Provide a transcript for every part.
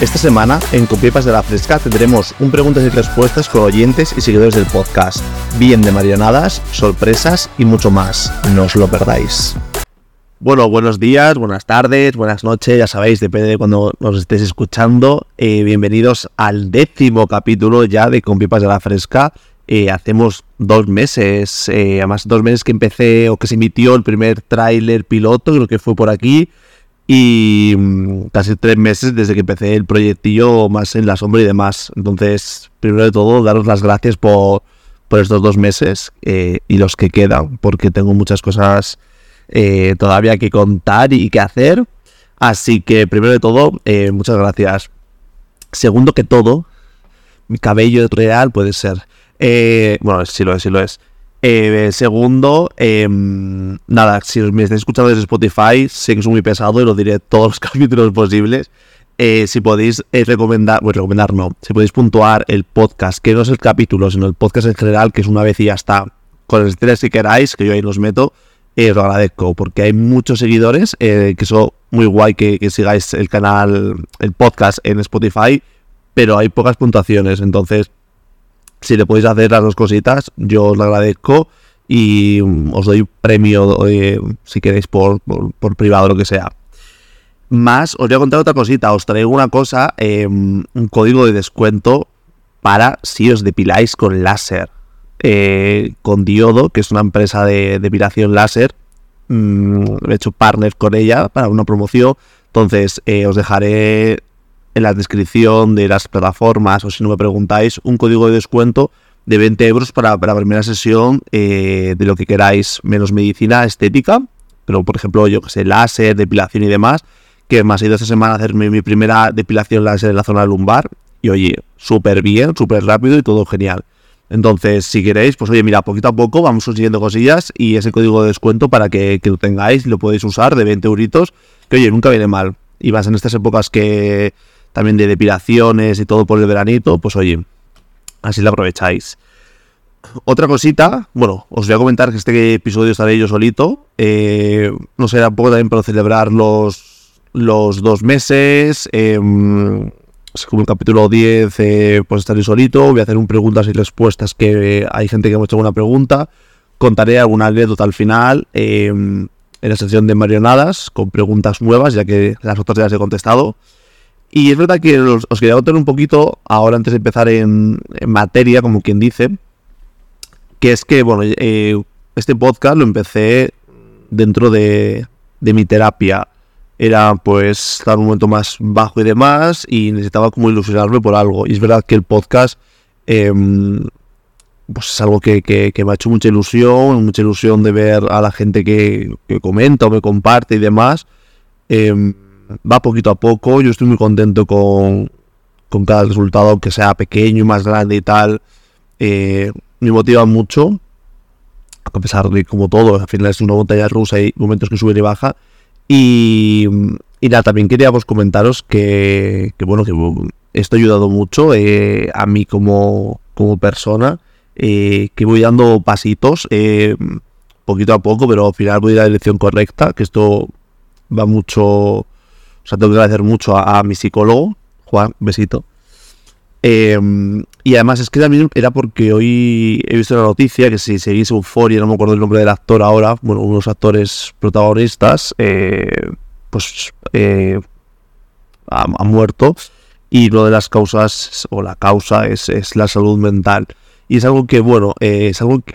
Esta semana, en Copiepas de la Fresca, tendremos un preguntas y respuestas con oyentes y seguidores del podcast. Bien de marionadas, sorpresas y mucho más. No os lo perdáis. Bueno, buenos días, buenas tardes, buenas noches, ya sabéis, depende de cuando nos estéis escuchando. Eh, bienvenidos al décimo capítulo ya de Copiepas de la Fresca. Eh, hacemos dos meses, eh, además dos meses que empecé o que se emitió el primer tráiler piloto, creo que fue por aquí y mm, casi tres meses desde que empecé el proyectillo más en la sombra y demás. Entonces, primero de todo, daros las gracias por, por estos dos meses eh, y los que quedan, porque tengo muchas cosas eh, todavía que contar y que hacer. Así que, primero de todo, eh, muchas gracias. Segundo que todo, mi cabello real puede ser. bueno, sí lo es, sí lo es. Eh, segundo, em, nada, si me estáis escuchando desde Spotify, sé que es muy pesado y lo diré todos los capítulos posibles. Eh, si podéis eh, recomendar, pues recomendar no, si podéis puntuar el podcast, que no es el capítulo, sino el podcast en general, que es una vez y ya está, con el estrés si queráis, que yo ahí los meto, lo agradezco, porque hay muchos seguidores, que son muy guay que, que sigáis el canal, el podcast en Spotify, pero hay pocas puntuaciones, entonces si le podéis hacer las dos cositas, yo os lo agradezco y os doy premio eh, si queréis por, por, privado o lo que sea. Más, os voy a contar otra cosita. Os traigo una cosa, em, un código de descuento para si os depiláis con láser. Eh, con Diodo, que es una empresa de depilación láser. Mm, he hecho partner con ella para una promoción. Entonces, eh, os dejaré en la descripción de las plataformas o si no me preguntáis, un código de descuento de 20 euros para, para la primera sesión eh, de lo que queráis, menos medicina estética, pero por ejemplo, yo que sé, láser, depilación y demás, que me ha ido esta semana a hacerme mi primera depilación láser en la zona lumbar y oye, súper bien, súper rápido y todo genial. Entonces, si queréis, pues oye, mira, poquito a poco vamos consiguiendo cosillas y ese código de descuento para que, que lo tengáis lo podéis usar de 20 euritos, que oye, nunca viene mal. Y vas en estas épocas que también de depilaciones y todo por el veranito, pues oye, así lo aprovecháis. Otra cosita, bueno, os voy a comentar que este episodio estaré yo solito. Eh, no sé, un poco también para celebrar los, los dos meses. Eh, como el capítulo 10, eh, pues estaré solito. Voy a hacer un preguntas y respuestas que hay gente que me ha hecho alguna pregunta. Contaré alguna anécdota al final em, en la sección de marionadas con preguntas nuevas, ya que las otras ya las he contestado. Y es verdad que os, quería contar un poquito, ahora antes de empezar en, materia, como quien dice, que es que, bueno, eh, este podcast lo empecé dentro de, mi terapia. Era pues estar un momento más bajo y demás y necesitaba como ilusionarme por algo. Y es verdad que el podcast em, pues es algo que, me ha hecho mucha ilusión, mucha ilusión de ver a la gente que, que comenta o me comparte y demás. Em, va poquito a poco. Yo estoy muy contento con, con cada resultado, aunque sea pequeño y más grande y tal. Eh, me motiva mucho. A pesar de como todo, al final es una montaña rusa y momentos que sube y baja. Y, nada, también quería comentaros que, que, bueno, que esto ha ayudado mucho eh, a mí como, como persona, eh, que voy dando pasitos poquito a poco, pero al final voy a la dirección correcta, que esto va mucho o sea, tengo que agradecer mucho a, mi psicólogo, Juan, besito. Em, y además es que también era porque hoy he visto la noticia que si seguís Euforia, no me acuerdo el nombre del actor ahora, bueno, unos actores protagonistas, eh, pues eh, ha, muerto. Y lo de las causas, o la causa, es, la salud mental. Y es algo que, bueno, eh, es algo que,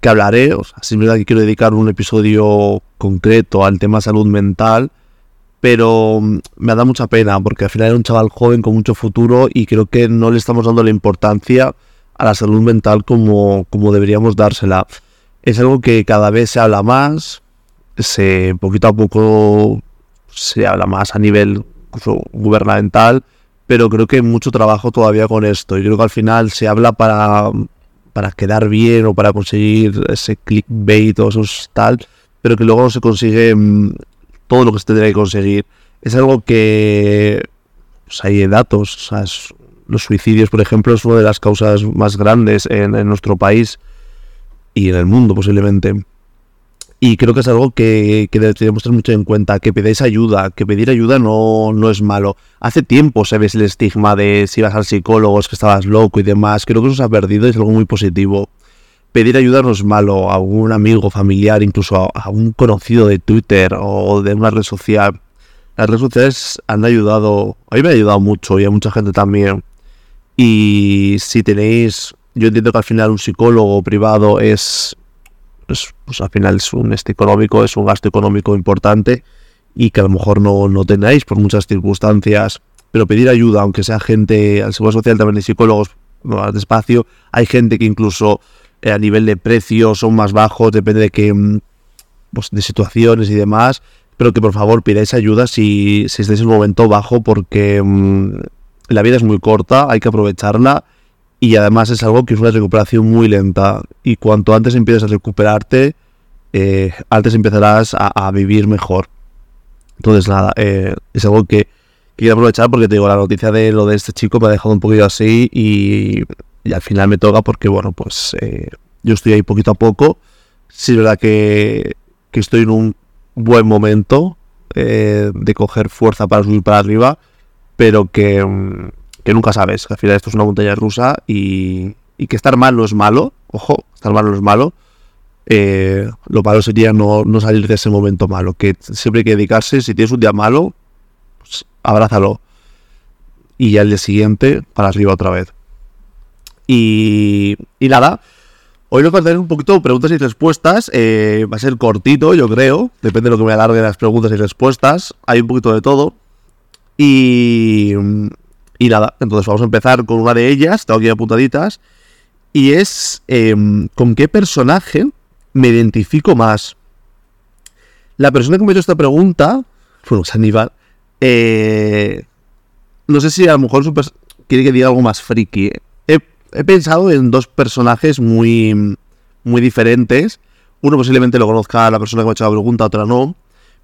que hablaré, o sea, es que quiero dedicar un episodio concreto al tema salud mental pero mm, me da mucha pena porque al final era un chaval joven con mucho futuro y creo que no le estamos dando la importancia a la salud mental como, como deberíamos dársela. Es algo que cada vez se habla más, se poquito a poco se habla más a nivel gubernamental, pero creo que hay mucho trabajo todavía con esto. Y creo que al final se habla para, para quedar bien o para conseguir ese clickbait o esos tal, pero que luego no se consigue mm, todo lo que se tendría que conseguir. Es algo que pues, hay datos. los suicidios, por ejemplo, es una de las causas más grandes en, nuestro país y en el mundo posiblemente. Y creo que es algo que, que deberíamos tener mucho en cuenta, que pedáis ayuda, que pedir ayuda no, no es malo. Hace tiempo se ves el estigma de si vas al psicólogo es que estabas loco y demás. Creo que eso se ha perdido y es algo muy positivo. Pedir ayuda no es malo a un amigo, familiar, incluso a, un conocido de Twitter o de una red social. Las redes sociales han ayudado, a mí me ha ayudado mucho y a mucha gente también. Y si tenéis, yo entiendo que al final un psicólogo privado es pues, pues, al final es un este económico, es un gasto económico importante y que a lo mejor no, no tenéis por muchas circunstancias, pero pedir ayuda, aunque sea gente, al Seguro Social también hay psicólogos más despacio, hay gente que incluso a nivel de precios son más bajos, depende de qué, mm, pues, de situaciones y demás, pero que por favor pidáis ayuda si, si estáis en un momento bajo porque mm, la vida es muy corta, hay que aprovecharla y además es algo que es una recuperación muy lenta y cuanto antes empieces a recuperarte, eh, antes empezarás a, vivir mejor. Entonces nada, eh, es algo que, quiero aprovechar porque te digo, la noticia de lo de este chico me ha dejado un poquito así y, al final me toca porque bueno, pues eh, yo estoy ahí poquito a poco. Sí es verdad que, que estoy en un buen momento de coger fuerza para subir para arriba, pero que mm, que nunca sabes, que al final esto es una montaña rusa y, que estar mal no es malo, ojo, estar mal no es malo. Eh, lo malo sería no, salir de ese momento malo, que siempre hay que dedicarse, si tienes un día malo, pues abrázalo. Y ya el día siguiente, para arriba otra vez. Y, y nada, hoy nos va a tener un poquito preguntas y respuestas. Eh, va a ser cortito, yo creo. Depende de lo que me alargue las preguntas y respuestas. Hay un poquito de todo. Y, y nada, entonces vamos a empezar con una de ellas, tengo aquí apuntaditas, y es em, con qué personaje me identifico más. La persona que me ha hecho esta pregunta, bueno, es Aníbal, eh, no sé si a lo mejor quiere que diga algo más friki. He, pensado en dos personajes muy, muy diferentes. Uno posiblemente lo conozca la persona que me ha hecho la pregunta, otra no. Voy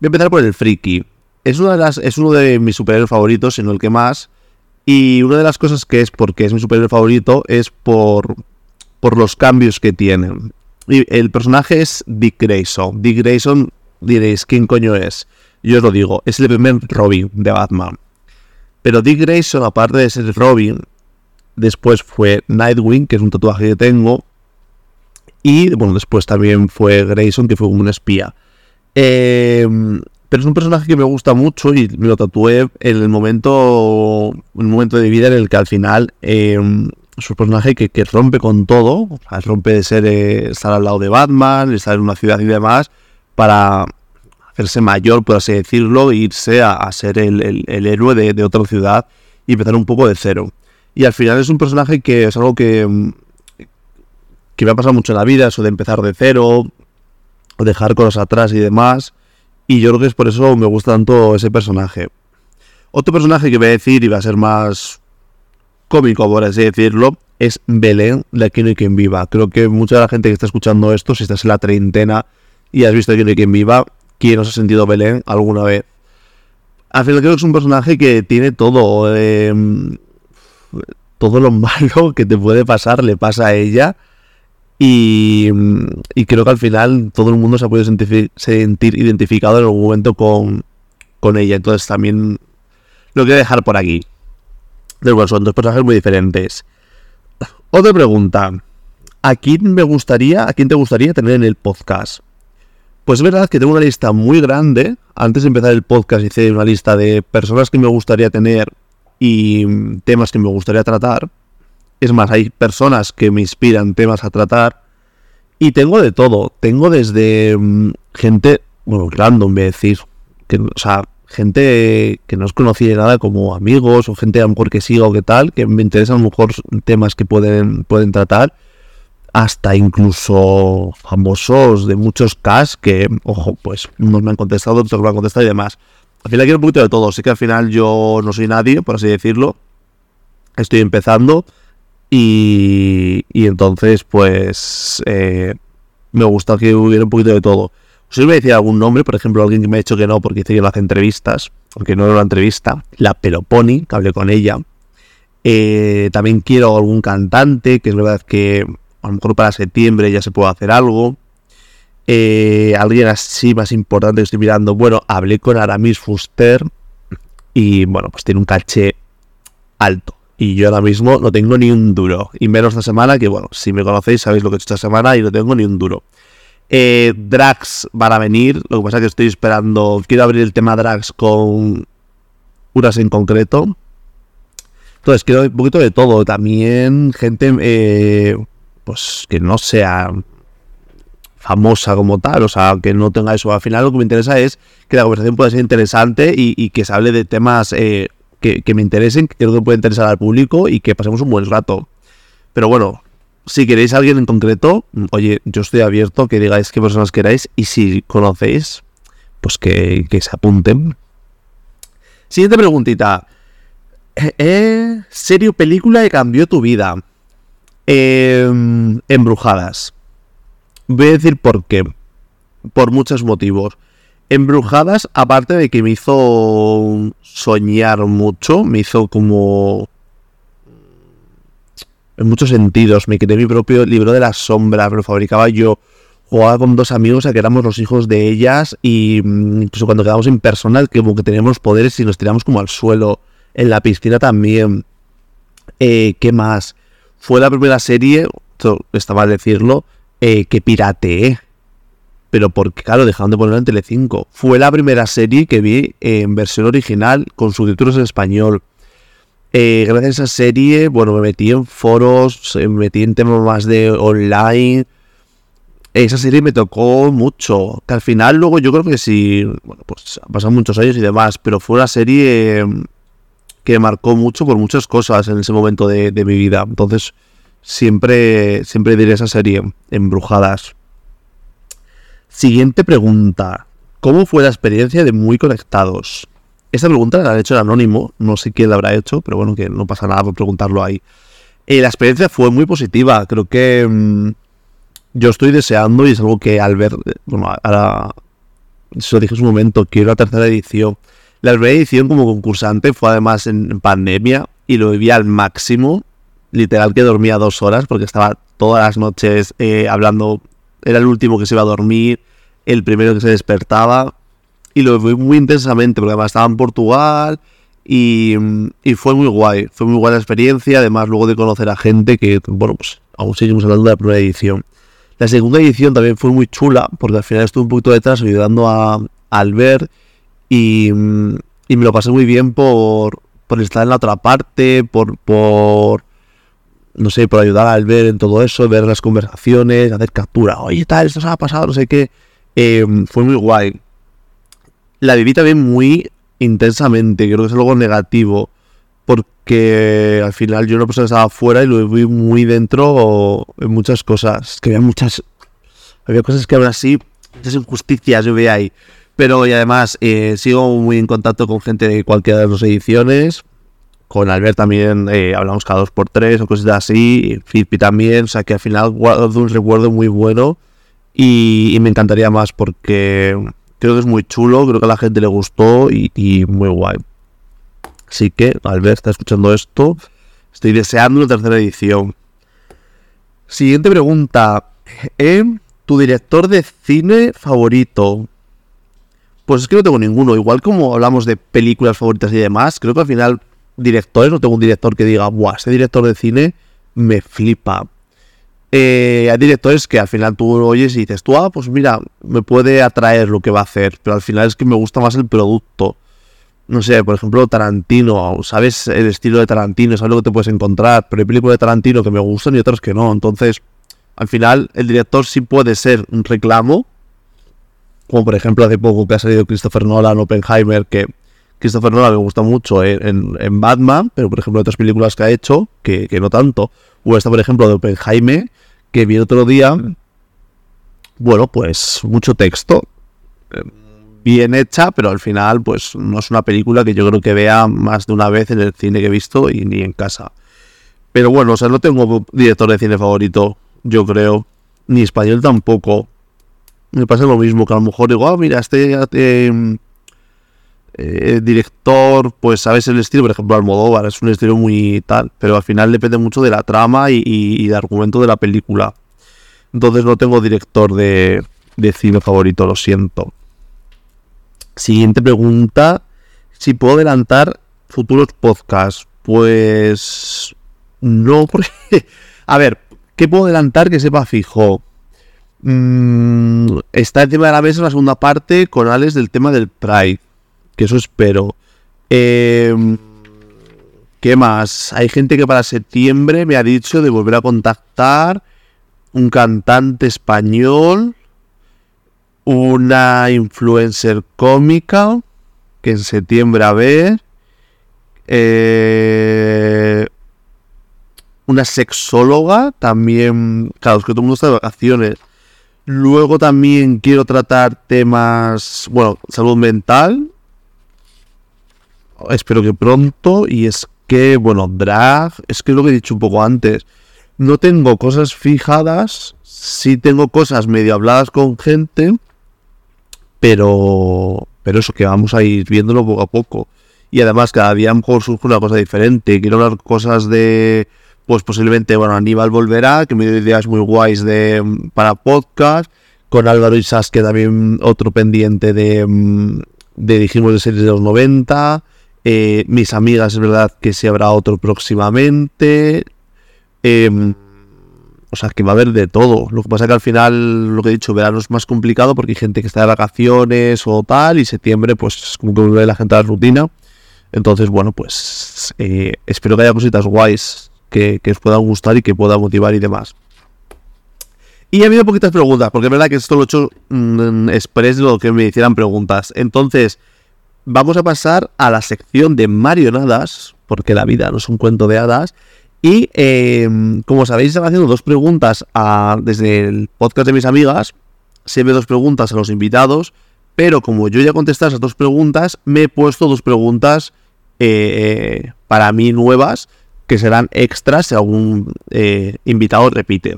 a empezar por el friki. Es, una de es uno de mis superhéroes favoritos, sino el que más. Y una de las cosas que es porque es mi superhéroe favorito es por, por los cambios que tiene. Y el personaje es Dick Grayson. Dick Grayson, diréis, ¿quién coño es? Yo os lo digo, es el primer Robin de Batman. Pero Dick Grayson, aparte de ser Robin, después fue Nightwing, que es un tatuaje que tengo. Y bueno, después también fue Grayson, que fue como un espía. Eh, pero es un personaje que me gusta mucho y me lo tatué en el momento, un momento de vida en el que al final em, es un personaje que, rompe con todo, rompe de ser eh, estar al lado de Batman, estar en una ciudad y demás, para hacerse mayor, por así decirlo, e irse a, ser el, héroe de, otra ciudad y empezar un poco de cero. Y al final es un personaje que es algo que, em, que me ha pasado mucho en la vida, eso de empezar de cero, dejar cosas atrás y demás. Y yo creo que es por eso me gusta tanto ese personaje. Otro personaje que voy a decir y va a ser más cómico, por así decirlo, es Belén de Aquí no hay quien viva. Creo que mucha de la gente que está escuchando esto, si estás en la treintena y has visto Aquí no hay quien viva, ¿quién os ha sentido Belén alguna vez? Al final creo que es un personaje que tiene todo. Em, todo lo malo que te puede pasar le pasa a ella. Y, creo que al final todo el mundo se ha podido sentir, identificado en algún momento con, ella. Entonces también lo quiero dejar por aquí. Bueno, son dos personajes muy diferentes. Otra pregunta. ¿A quién me gustaría, a quién te gustaría tener en el podcast? Pues es verdad que tengo una lista muy grande. Antes de empezar el podcast hice una lista de personas que me gustaría tener y temas que me gustaría tratar. Es más, hay personas que me inspiran temas a tratar. Y tengo de todo. Tengo desde mm, gente, bueno, random, a decir. Que, o sea, gente que no os conocía nada como amigos o gente a lo mejor que siga o que tal, que me interesan a lo mejor temas que pueden, pueden tratar. Hasta incluso famosos de muchos casos que, ojo, pues unos me han contestado, otros me han contestado y demás. Al final quiero un poquito de todo. Sé que al final yo no soy nadie, por así decirlo. Estoy empezando y, entonces, pues, eh, me gusta que hubiera un poquito de todo. Si os voy a decir algún nombre, por ejemplo, alguien que me ha dicho que no porque dice que no hace entrevistas, aunque no era una entrevista, la Peloponi, que hablé con ella. Eh, también quiero algún cantante, que es verdad que a lo mejor para septiembre ya se puede hacer algo. Eh, alguien así más importante que estoy mirando. Bueno, hablé con Aramis Fuster y bueno, pues tiene un caché alto. Y yo ahora mismo no tengo ni un duro. Y menos esta semana, que bueno, si me conocéis sabéis lo que he hecho esta semana y no tengo ni un duro. Eh, drags van a venir, lo que pasa es que estoy esperando, quiero abrir el tema drags con unas en concreto. Entonces, quiero un poquito de todo. También gente, eh, pues que no sea famosa como tal, o sea, que no tenga eso. Al final lo que me interesa es que la conversación pueda ser interesante y, que se hable de temas eh, que, me interesen, que creo que puede interesar al público y que pasemos un buen rato. Pero bueno, si queréis a alguien en concreto, oye, yo estoy abierto que digáis qué personas queráis y si conocéis, pues que, se apunten. Siguiente preguntita. ¿Eh, ¿Serio película que cambió tu vida? Em, embrujadas. Voy a decir por qué. Por muchos motivos. Embrujadas, aparte de que me hizo soñar mucho, me hizo como... En muchos sentidos, me creé mi propio libro de la sombra, lo fabricaba yo. Jugaba con dos amigos a que éramos los hijos de ellas y mm, incluso cuando quedamos en persona, como que teníamos poderes y nos tiramos como al suelo. En la piscina también. Eh, ¿Qué más? Fue la primera serie, esto está mal decirlo, eh, que pirateé. Pero porque, claro, dejaron de ponerlo en Telecinco. Fue la primera serie que vi en versión original con subtítulos en español. Eh, gracias a esa serie, bueno, me metí en foros, me metí en temas más de online. Esa serie me tocó mucho. Que al final, luego yo creo que sí, bueno, pues han pasado muchos años y demás, pero fue una serie que marcó mucho por muchas cosas en ese momento de mi vida. Entonces, Siempre, siempre diré esa serie, Embrujadas. Siguiente pregunta. ¿Cómo fue la experiencia de Muy Conectados? Esta pregunta la ha hecho el anónimo, no sé quién la habrá hecho, pero bueno, que no pasa nada por preguntarlo ahí. Eh, la experiencia fue muy positiva, creo que mm, yo estoy deseando y es algo que al ver, bueno, ahora, se lo dije en su momento, quiero la tercera edición. La primera edición como concursante fue además en pandemia y lo viví al máximo literal que dormía dos horas porque estaba todas las noches eh, hablando. Era el último que se iba a dormir, el primero que se despertaba. Y lo vi muy intensamente porque además estaba en Portugal y, fue muy guay. Fue muy guay la experiencia. Además, luego de conocer a gente que, bueno, pues aún seguimos hablando de la primera edición. La segunda edición también fue muy chula porque al final estuve un poquito detrás ayudando a, Albert y, y me lo pasé muy bien por, por estar en la otra parte, por, por no sé, por ayudar al ver en todo eso, ver las conversaciones, hacer captura, oye, tal, esto se ha pasado, no sé qué. Em, fue muy guay. La viví también muy intensamente, creo que es algo negativo, porque al final yo una persona estaba afuera y lo vi muy dentro en muchas cosas, que había muchas, había cosas que aún así, muchas injusticias yo veía ahí. Pero y además eh, sigo muy en contacto con gente de cualquiera de las ediciones, con Albert también eh, hablamos cada dos por tres o cosas así. Filipe también. O sea que al final guardo un recuerdo muy bueno. Y, me encantaría más porque creo que es muy chulo. Creo que a la gente le gustó y, muy guay. Así que, Albert, está escuchando esto. Estoy deseando la tercera edición. Siguiente pregunta. ¿Eh? ¿Tu director de cine favorito? Pues es que no tengo ninguno. Igual como hablamos de películas favoritas y demás, creo que al final directores, no tengo un director que diga, ¡buah! Este director de cine me flipa. Eh, hay directores que al final tú oyes y dices, tú, ah, pues mira, me puede atraer lo que va a hacer, pero al final es que me gusta más el producto. No sé, por ejemplo, Tarantino, sabes el estilo de Tarantino, sabes lo que te puedes encontrar, pero hay películas de Tarantino que me gustan y otras que no. Entonces, al final, el director sí puede ser un reclamo, como por ejemplo hace poco que ha salido Christopher Nolan, Oppenheimer, que Christopher Nolan me gusta mucho en, Batman, pero por ejemplo otras películas que ha hecho, que, no tanto. O esta, por ejemplo, de Oppenheimer, que vi otro día. Bueno, pues mucho texto. Eh, bien hecha, pero al final, pues no es una película que yo creo que vea más de una vez en el cine que he visto y ni en casa. Pero bueno, o sea, no tengo director de cine favorito, yo creo. Ni español tampoco. Me pasa lo mismo, que a lo mejor digo, ah, mira, este eh, eh, director, pues sabes el estilo, por ejemplo, Almodóvar es un estilo muy tal, pero al final depende mucho de la trama y, y, del argumento de la película. Entonces no tengo director de, de cine favorito, lo siento. Siguiente pregunta. Si puedo adelantar futuros podcasts. Pues no, porque... A ver, ¿qué puedo adelantar que sepa fijo? Mm, está encima de la mesa la segunda parte con Alex del tema del Pride. Que eso espero. Em, ¿Qué más? Hay gente que para septiembre me ha dicho de volver a contactar un cantante español, una influencer cómica, que en septiembre a ver, eh, una sexóloga, también, claro, es que todo el mundo está de vacaciones. Luego también quiero tratar temas, bueno, salud mental. Espero que pronto. Y es que, bueno, drag, es que lo que he dicho un poco antes. No tengo cosas fijadas, sí tengo cosas medio habladas con gente, pero, pero eso que vamos a ir viéndolo poco a poco. Y además cada día a lo mejor surge una cosa diferente. Quiero hablar cosas de, pues posiblemente, bueno, Aníbal volverá, que me dio ideas muy guays de, para podcast. Con Álvaro y que también otro pendiente de, de dijimos de series de los 90. Eh, mis amigas, es verdad que se habrá otro próximamente. Em, o sea, que va a haber de todo. Lo que pasa es que al final, lo que he dicho, verano es más complicado porque hay gente que está de vacaciones o tal, y septiembre, pues como que vuelve la gente a la rutina. Entonces, bueno, pues eh, espero que haya cositas guays que, os puedan gustar y que pueda motivar y demás. Y ha habido poquitas preguntas, porque es verdad que esto lo he hecho mm, express lo que me hicieran preguntas. Entonces, vamos a pasar a la sección de marionadas, porque la vida no es un cuento de hadas. Y em, como sabéis, están haciendo dos preguntas desde el podcast de mis amigas. Ve dos preguntas a los invitados. Pero como yo ya contesté esas dos preguntas, me he puesto dos preguntas eh, para mí nuevas que serán extras si algún eh, invitado repite.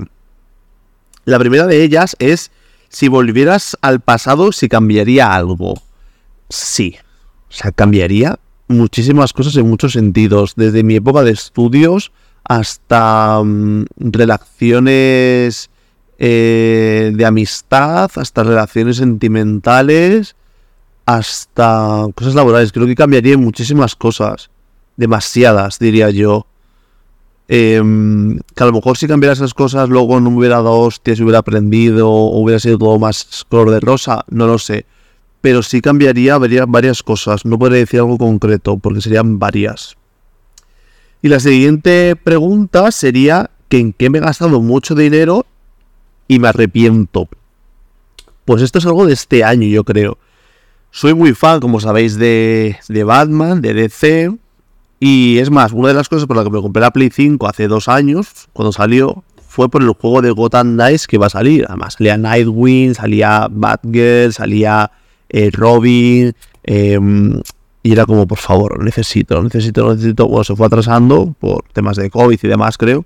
La primera de ellas es si volvieras al pasado, si cambiaría algo. Sí. O sea, cambiaría muchísimas cosas en muchos sentidos. Desde mi época de estudios hasta mm, relaciones eh, de amistad, hasta relaciones sentimentales, hasta cosas laborales. Creo que cambiaría muchísimas cosas. Demasiadas, diría yo. Em, que a lo mejor si cambiara esas cosas luego no hubiera dado hostias, hubiera aprendido, hubiera sido todo más color de rosa, no lo sé. Pero sí cambiaría varias cosas. No podría decir algo concreto, porque serían varias. Y la siguiente pregunta sería que en qué me he gastado mucho dinero y me arrepiento. Pues esto es algo de este año, yo creo. Soy muy fan, como sabéis, de, de Batman, de DC. Y es más, una de las cosas por las que me compré la Play 5 hace dos años, cuando salió, fue por el juego de Gotham Knights que va a salir. Además, salía Nightwing, salía Batgirl, salía eh, Robin, em, y era como, por favor, necesito, necesito, necesito. Bueno, se fue atrasando por temas de COVID y demás, creo.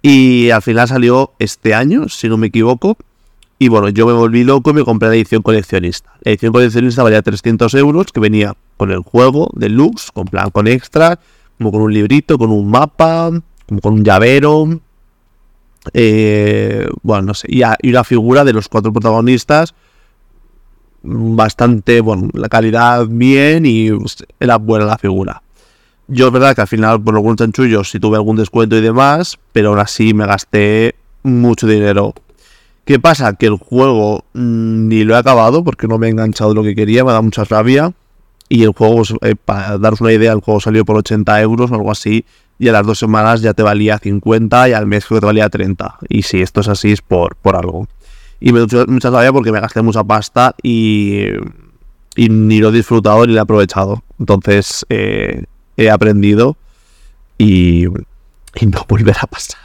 Y al final salió este año, si no me equivoco. Y bueno, yo me volví loco y me compré la edición coleccionista. La edición coleccionista valía 300 euros, que venía con el juego deluxe, con plan con extra, como con un librito, con un mapa, como con un llavero. Eh, bueno, no sé. Y una figura de los cuatro protagonistas bastante, bueno, la calidad bien y pues, era buena la figura. Yo es verdad que al final por algunos chanchullos sí tuve algún descuento y demás, pero aún así me gasté mucho dinero. ¿Qué pasa? Que el juego mm, ni lo he acabado porque no me he enganchado lo que quería, me da mucha rabia. Y el juego, eh, para daros una idea, el juego salió por 80 euros o algo así. Y a las dos semanas ya te valía 50 y al mes creo que te valía 30. Y si esto es así es por, por algo. Y me dio mucha rabia porque me gasté mucha pasta y, ni lo he disfrutado ni lo he aprovechado. Entonces eh, he aprendido y, no volverá a pasar.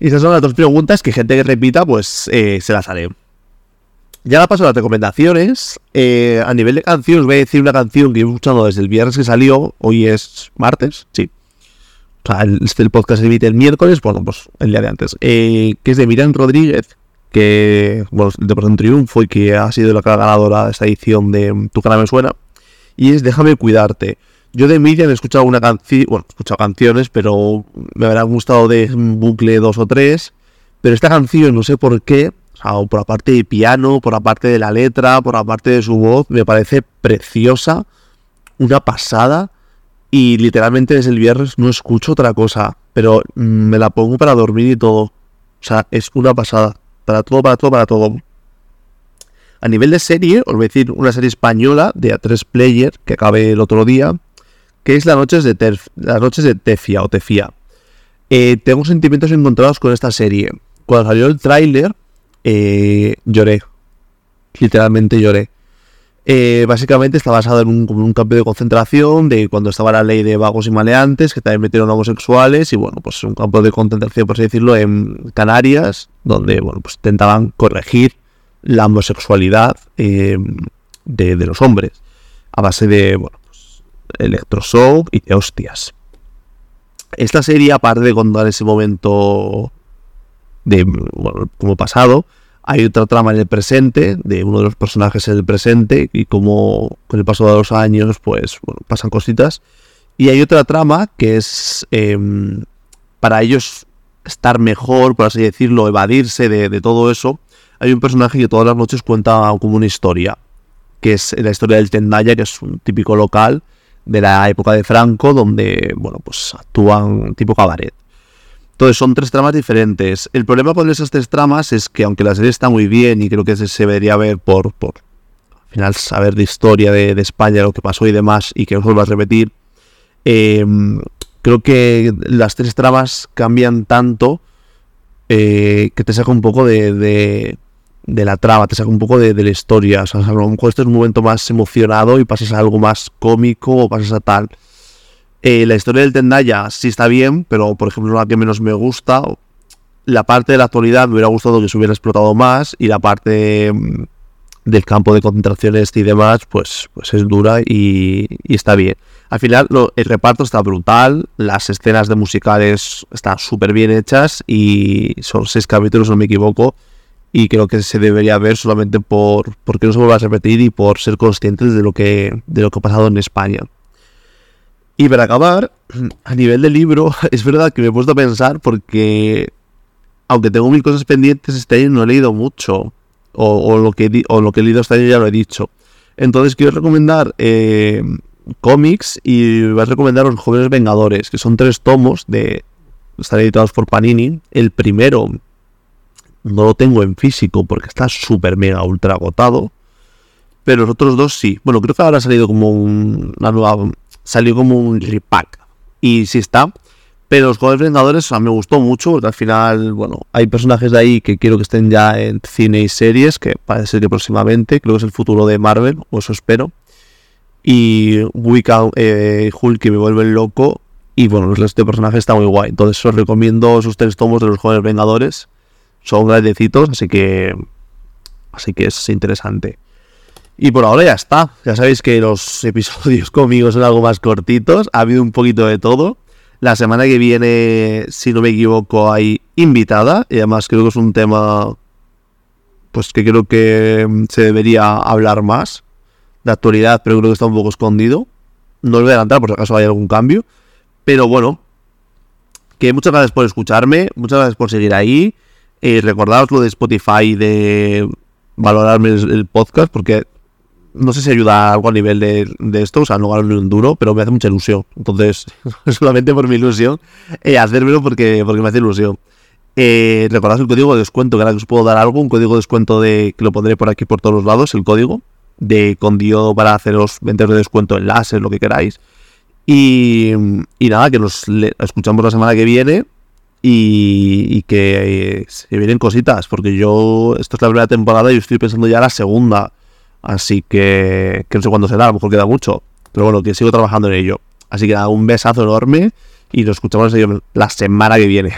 Y esas son las dos preguntas que gente que repita, pues eh, se las haré. Ya la paso a las recomendaciones. Eh, a nivel de canción, os voy a decir una canción que he escuchado desde el viernes que salió. Hoy es martes, sí. O sea, el, este, podcast se emite el miércoles, bueno, pues el día de antes. que es de Miriam Rodríguez, que bueno, de un triunfo y que ha sido la ganadora de esta edición de Tu cara me suena. Y es Déjame cuidarte. Yo de Miriam he escuchado una canción, bueno, he escuchado canciones, pero me habrá gustado de bucle dos o tres. Pero esta canción, no sé por qué, O por la parte de piano, por la parte de la letra, por la parte de su voz, me parece preciosa, una pasada. Y literalmente desde el viernes no escucho otra cosa, pero mm, me la pongo para dormir y todo. O sea, es una pasada. Para todo, para todo, para todo. A nivel de serie, os voy a decir una serie española de A3 Player que acabé el otro día, que es Las noches de, Las noches de Tefia o Tefia. Eh, tengo sentimientos encontrados con esta serie. Cuando salió el tráiler, eh, lloré. Literalmente lloré. Eh, básicamente está basado en un, un, campo de concentración de cuando estaba la ley de vagos y maleantes, que también metieron homosexuales, y bueno, pues un campo de concentración, por así decirlo, en Canarias, donde bueno, pues intentaban corregir la homosexualidad de, de, los hombres, a base de bueno, pues, electroshock y de hostias. Esta serie, aparte de contar ese momento de como pasado, hay otra trama en el presente, de uno de los personajes en el presente, y como con el paso de los años, pues pasan cositas. Y hay otra trama que es em, para ellos estar mejor, por así decirlo, evadirse de, todo eso. Hay un personaje que todas las noches cuenta como una historia, que es la historia del Tendaya, que es un típico local de la época de Franco, donde, bueno, pues actúan tipo cabaret. Entonces son tres tramas diferentes. El problema con esas tres tramas es que aunque la serie está muy bien y creo que se, debería ver por, por al final saber de historia de, España, lo que pasó y demás, y que no vuelva a repetir, em, creo que las tres tramas cambian tanto eh, que te saca un poco de, de la trama, te saca un poco de, la historia. O sea, a lo mejor este es un momento más emocionado y pasas a algo más cómico o pasas a tal. Eh, la historia del Tendaya sí está bien, pero por ejemplo la que menos me gusta. La parte de la actualidad me hubiera gustado que se hubiera explotado más y la parte mm, del campo de concentraciones y demás, pues, pues es dura y, está bien. Al final el reparto está brutal, las escenas de musicales están súper bien hechas y son seis capítulos, no me equivoco y creo que se debería ver solamente por porque no se vuelva a repetir y por ser conscientes de lo que de lo que ha pasado en España. Y para acabar, a nivel de libro, es verdad que me he puesto a pensar porque aunque tengo mil cosas pendientes, este año no he leído mucho. O, lo, que, o lo que he leído este año ya lo he dicho. Entonces quiero recomendar eh, cómics y voy a recomendar Los Jóvenes Vengadores, que son tres tomos de... Están editados por Panini. El primero no lo tengo en físico porque está súper mega ultra agotado. Pero los otros dos sí. Bueno, creo que ahora ha salido como una nueva. Salió como un repack. Y sí está. Pero los jóvenes vengadores me gustó mucho. Porque al final, bueno, hay personajes de ahí que quiero que estén ya en cine y series. Que parece que próximamente. Creo que es el futuro de Marvel. O eso espero. Y Wicca, eh, Hulk que me vuelven loco. Y bueno, el resto de personajes está muy guay. Entonces os recomiendo esos tres tomos de los jóvenes vengadores son grandecitos, así que así que es interesante. Y por ahora ya está. Ya sabéis que los episodios conmigo son algo más cortitos. Ha habido un poquito de todo. La semana que viene, si no me equivoco, hay invitada. Y además creo que es un tema pues que creo que se debería hablar más. De actualidad, pero creo que está un poco escondido. No lo voy a adelantar por si acaso hay algún cambio. Pero bueno, que muchas gracias por escucharme. Muchas gracias por seguir ahí. Eh, recordaos lo de Spotify de valorarme el, podcast, porque no sé si ayuda algo a nivel de, esto, o sea, no gano ni un duro, pero me hace mucha ilusión. Entonces, solamente por mi ilusión, eh, hacérmelo porque, porque me hace ilusión. Eh, recordad el código de descuento, que ahora que os puedo dar algo, un código de descuento de que lo pondré por aquí por todos los lados, el código de con para haceros 20 de descuento en láser, lo que queráis. Y, nada, que nos escuchamos la semana que viene y, que eh, se vienen cositas, porque yo, esto es la primera temporada y estoy pensando ya la segunda, así que, que no sé cuándo será, a lo mejor queda mucho, pero bueno, que sigo trabajando en ello. Así que nada, un besazo enorme y nos escuchamos la semana que viene.